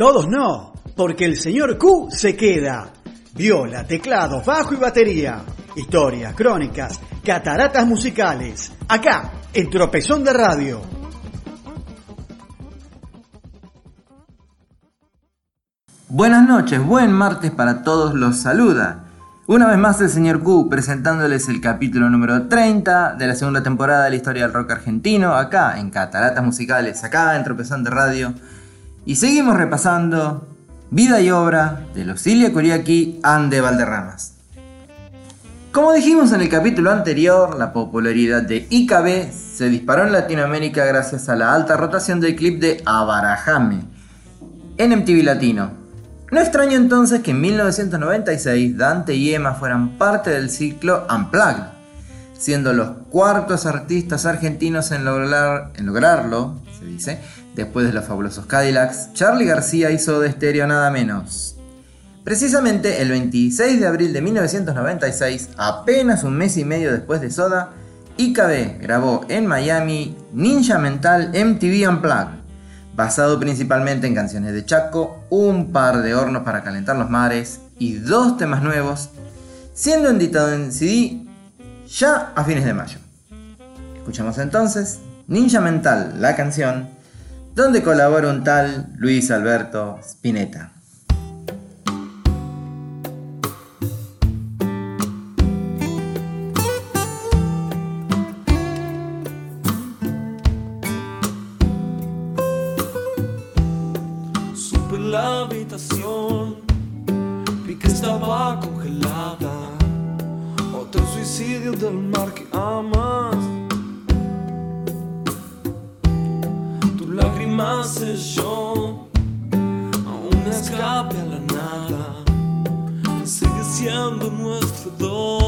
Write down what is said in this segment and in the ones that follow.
Todos no, porque el señor Q se queda. Viola, teclado, bajo y batería. Historias, crónicas, cataratas musicales. Acá, en Tropezón de Radio. Buenas noches, buen martes para todos, los saluda. Una vez más el señor Q presentándoles el capítulo número 30 de la segunda temporada de la historia del rock argentino, acá en Cataratas Musicales, acá en Tropezón de Radio. Y seguimos repasando vida y obra de Lucilia Curiaki Ande Valderramas. Como dijimos en el capítulo anterior, la popularidad de IKB se disparó en Latinoamérica gracias a la alta rotación del clip de Abarajame en MTV Latino. No extraño entonces que en 1996 Dante y Emma fueran parte del ciclo Unplugged, siendo los cuartos artistas argentinos en, lograr, en lograrlo, dice, Después de los fabulosos Cadillacs, Charlie García hizo de estéreo nada menos. Precisamente el 26 de abril de 1996, apenas un mes y medio después de Soda, IKB grabó en Miami Ninja Mental MTV Unplugged, basado principalmente en canciones de Chaco, un par de hornos para calentar los mares y dos temas nuevos, siendo editado en CD ya a fines de mayo. Escuchamos entonces Ninja Mental, la canción donde colabora un tal Luis Alberto Spinetta. Supe la habitación, vi estaba congelada. Otro suicidio del mar que amas. lágrimas yo aún escape a la nada, sigue siendo nuestro don.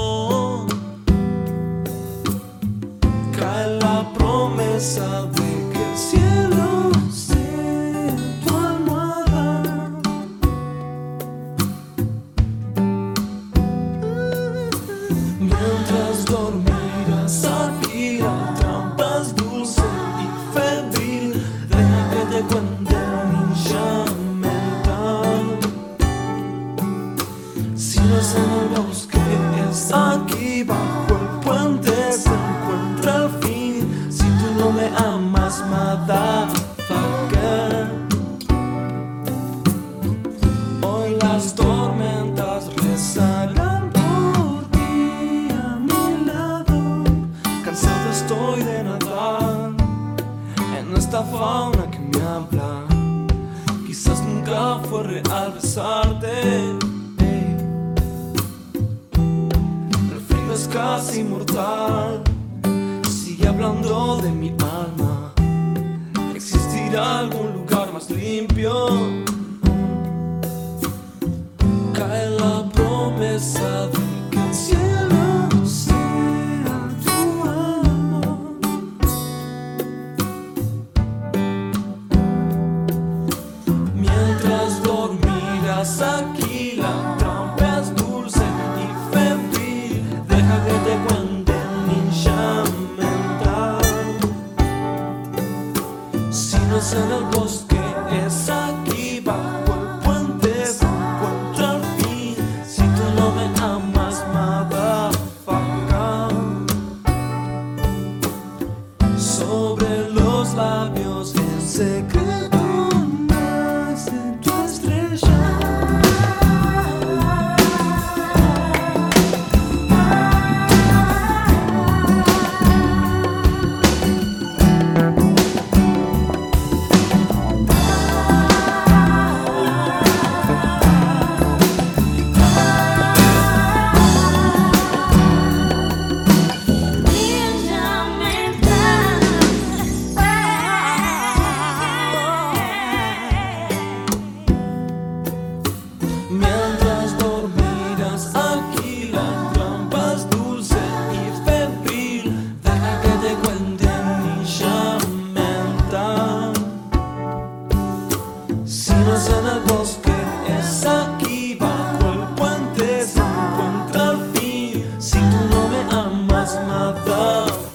Fauna que me habla. Quizás nunca fue real besarte. El frío es casi mortal. Sigue hablando de mi alma. ¿Existirá algún lugar más limpio?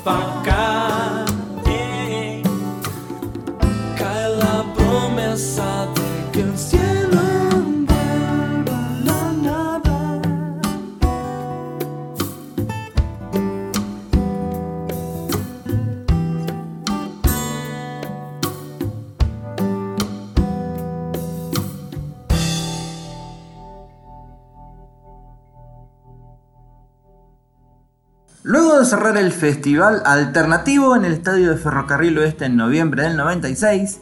빵 Luego de cerrar el festival alternativo en el Estadio de Ferrocarril Oeste en noviembre del 96,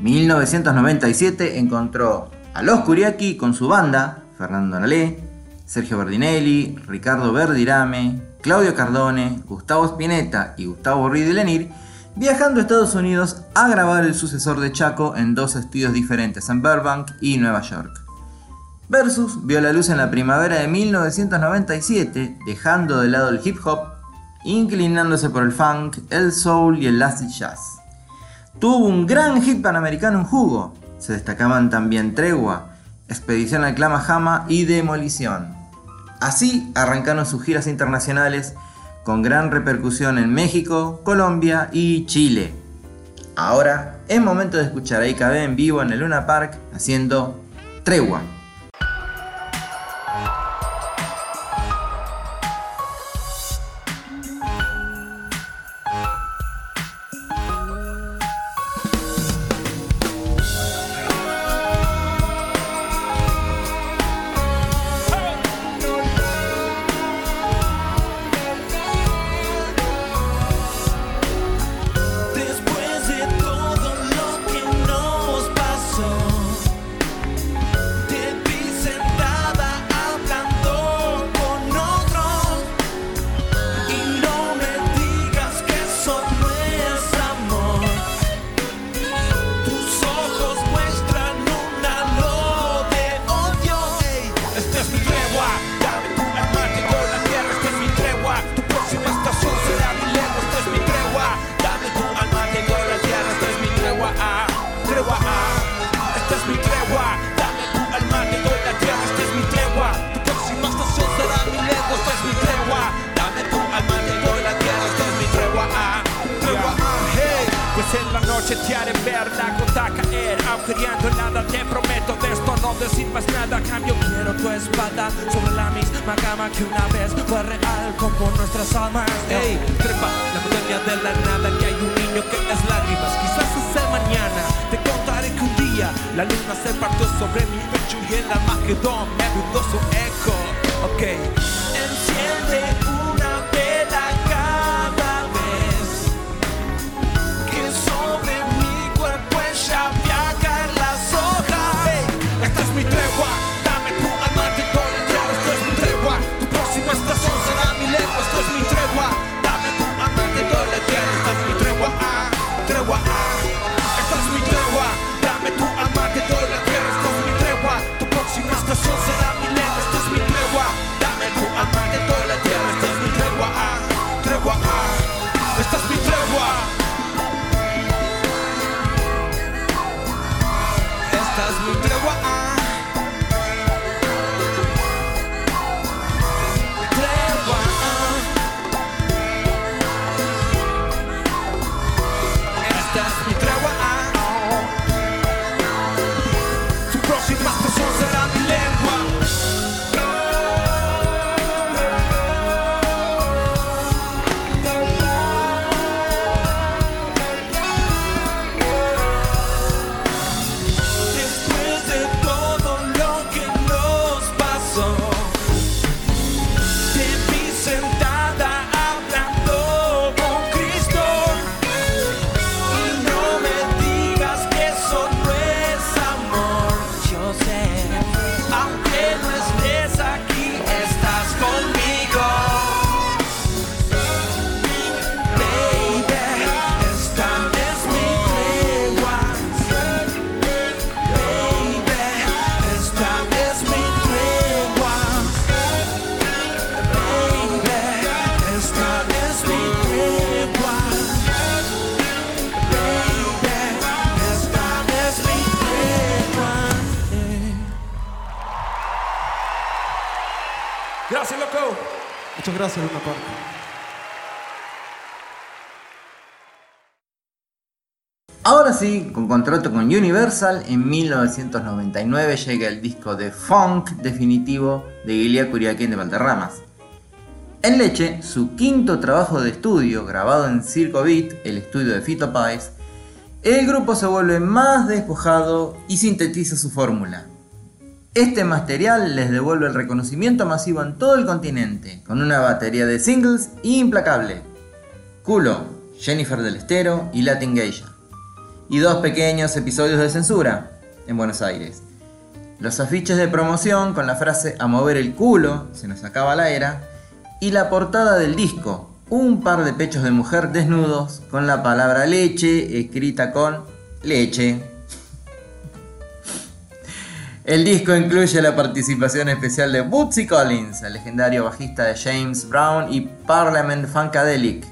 1997 encontró a Los Curiaki con su banda, Fernando Nalé, Sergio Berdinelli, Ricardo Verdirame, Claudio Cardone, Gustavo Spinetta y Gustavo Ruiz de Lenir, viajando a Estados Unidos a grabar el sucesor de Chaco en dos estudios diferentes en Burbank y Nueva York. Versus vio la luz en la primavera de 1997, dejando de lado el hip hop, inclinándose por el funk, el soul y el acid jazz. Tuvo un gran hit panamericano en jugo, se destacaban también Tregua, Expedición al Clamajama y Demolición. Así arrancaron sus giras internacionales con gran repercusión en México, Colombia y Chile. Ahora es momento de escuchar a IKB en vivo en el Luna Park haciendo Tregua. En la noche te haré ver la gota caer Agujereando nada te prometo de esto no decir más nada Cambio quiero tu espada sobre la misma cama que una vez. Fue real como nuestras almas Ey, trepa, la montaña de la nada Que hay un niño que es lágrimas Quizás sea mañana Te contaré que un día la luna se partió sobre mi pecho Y el Armagedón me brindó su eco Ok, Muchas gracias. Ahora sí, con contrato con Universal, en 1999 llega el disco de funk definitivo de Ilia Curiaquín de Valderramas. En Leche, su quinto trabajo de estudio, grabado en Circo Beat, el estudio de Fito Páez, el grupo se vuelve más despojado y sintetiza su fórmula. Este material les devuelve el reconocimiento masivo en todo el continente, con una batería de singles implacable. Culo, Jennifer del Estero y Latin Geisha. Y dos pequeños episodios de censura en Buenos Aires. Los afiches de promoción con la frase a mover el culo, se nos acaba la era, y la portada del disco, un par de pechos de mujer desnudos con la palabra leche escrita con leche. El disco incluye la participación especial de Bootsy Collins, el legendario bajista de James Brown y Parliament Funkadelic,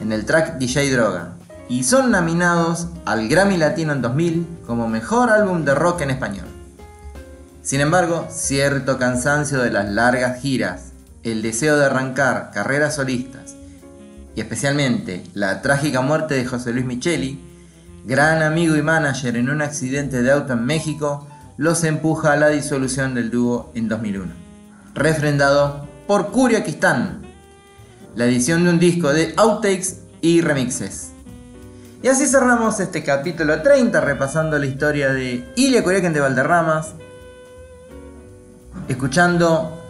en el track DJ Droga, y son nominados al Grammy Latino en 2000 como mejor álbum de rock en español. Sin embargo, cierto cansancio de las largas giras, el deseo de arrancar carreras solistas y especialmente la trágica muerte de José Luis Micheli, gran amigo y manager en un accidente de auto en México, los empuja a la disolución del dúo en 2001, refrendado por Kuriakistán, la edición de un disco de outtakes y remixes. Y así cerramos este capítulo 30 repasando la historia de Ilya Kuriakin de Valderramas, escuchando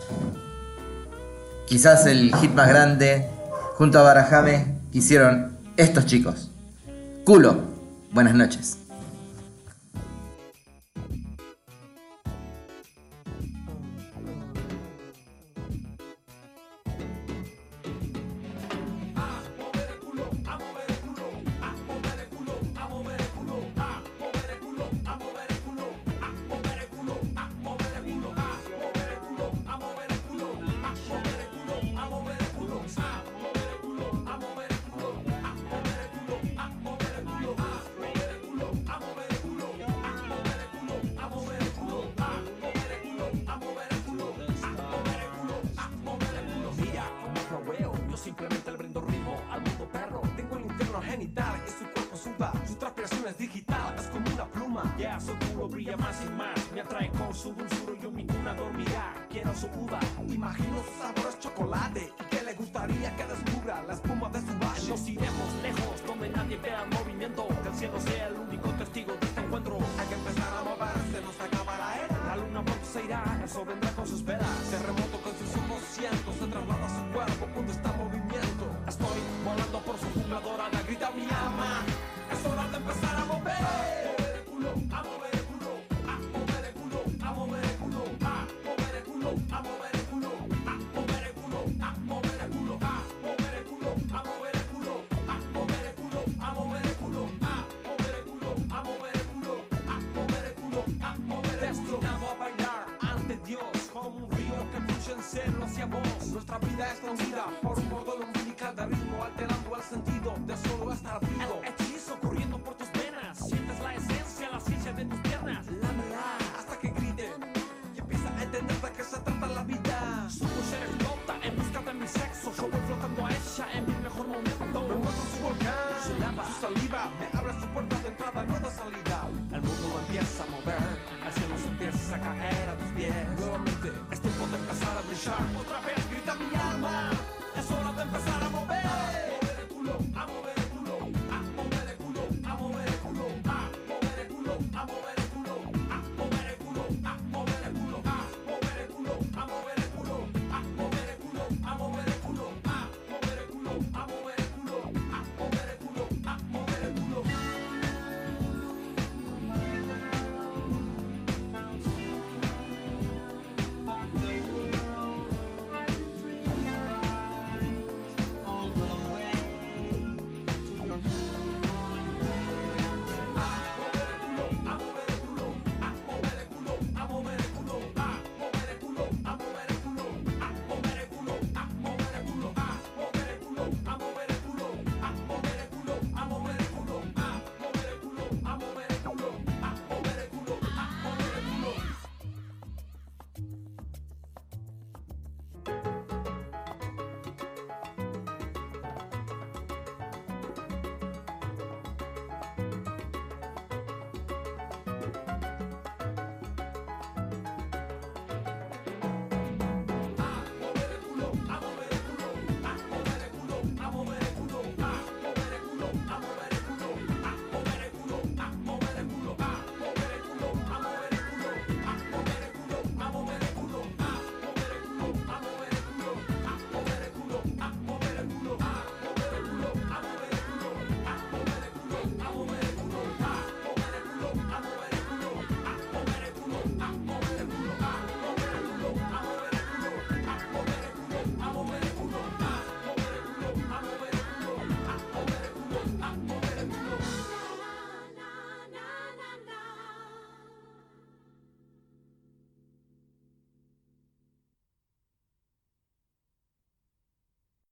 quizás el hit más grande junto a Barajame que hicieron estos chicos. Culo, buenas noches. Yo simplemente le brindo ritmo al mundo perro. Tengo el infierno genital y su cuerpo suda, su transpiración es digital, es como una pluma. Ya su culo brilla más y más, me atrae con su dulzura y yo mi cuna dormirá. Quiero su uva, imagino su sabor es chocolate y que le gustaría que descubra la espuma de su valle. Nos iremos